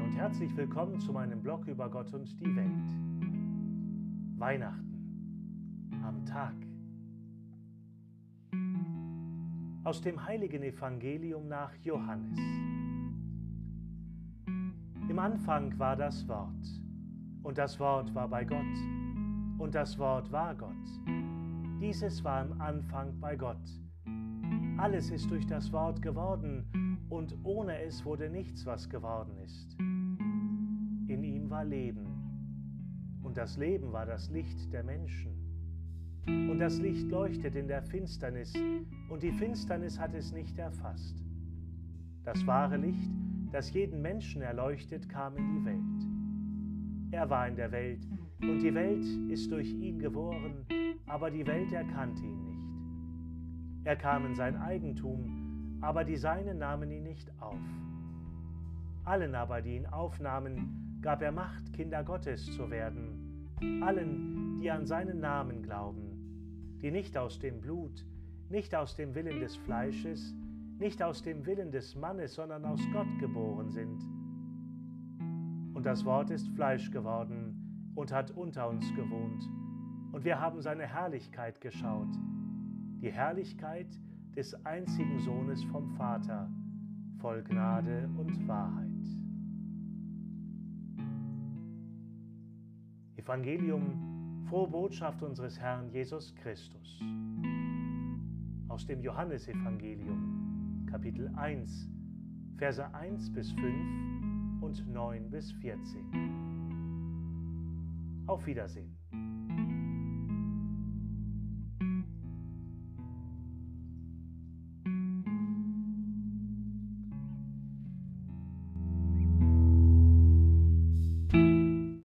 und herzlich willkommen zu meinem Blog über Gott und die Welt. Weihnachten am Tag. Aus dem heiligen Evangelium nach Johannes. Im Anfang war das Wort, und das Wort war bei Gott, und das Wort war Gott. Dieses war im Anfang bei Gott. Alles ist durch das Wort geworden, und ohne es wurde nichts, was geworden ist. In ihm war Leben, und das Leben war das Licht der Menschen. Und das Licht leuchtet in der Finsternis, und die Finsternis hat es nicht erfasst. Das wahre Licht, das jeden Menschen erleuchtet, kam in die Welt. Er war in der Welt, und die Welt ist durch ihn geboren, aber die Welt erkannte ihn nicht. Er kam in sein Eigentum, aber die Seinen nahmen ihn nicht auf. Allen aber, die ihn aufnahmen, gab er Macht, Kinder Gottes zu werden, allen, die an seinen Namen glauben, die nicht aus dem Blut, nicht aus dem Willen des Fleisches, nicht aus dem Willen des Mannes, sondern aus Gott geboren sind. Und das Wort ist Fleisch geworden und hat unter uns gewohnt, und wir haben seine Herrlichkeit geschaut, die Herrlichkeit des einzigen Sohnes vom Vater, voll Gnade und Wahrheit. Evangelium, frohe Botschaft unseres Herrn Jesus Christus. Aus dem Johannesevangelium, Kapitel 1, Verse 1 bis 5 und 9 bis 14. Auf Wiedersehen.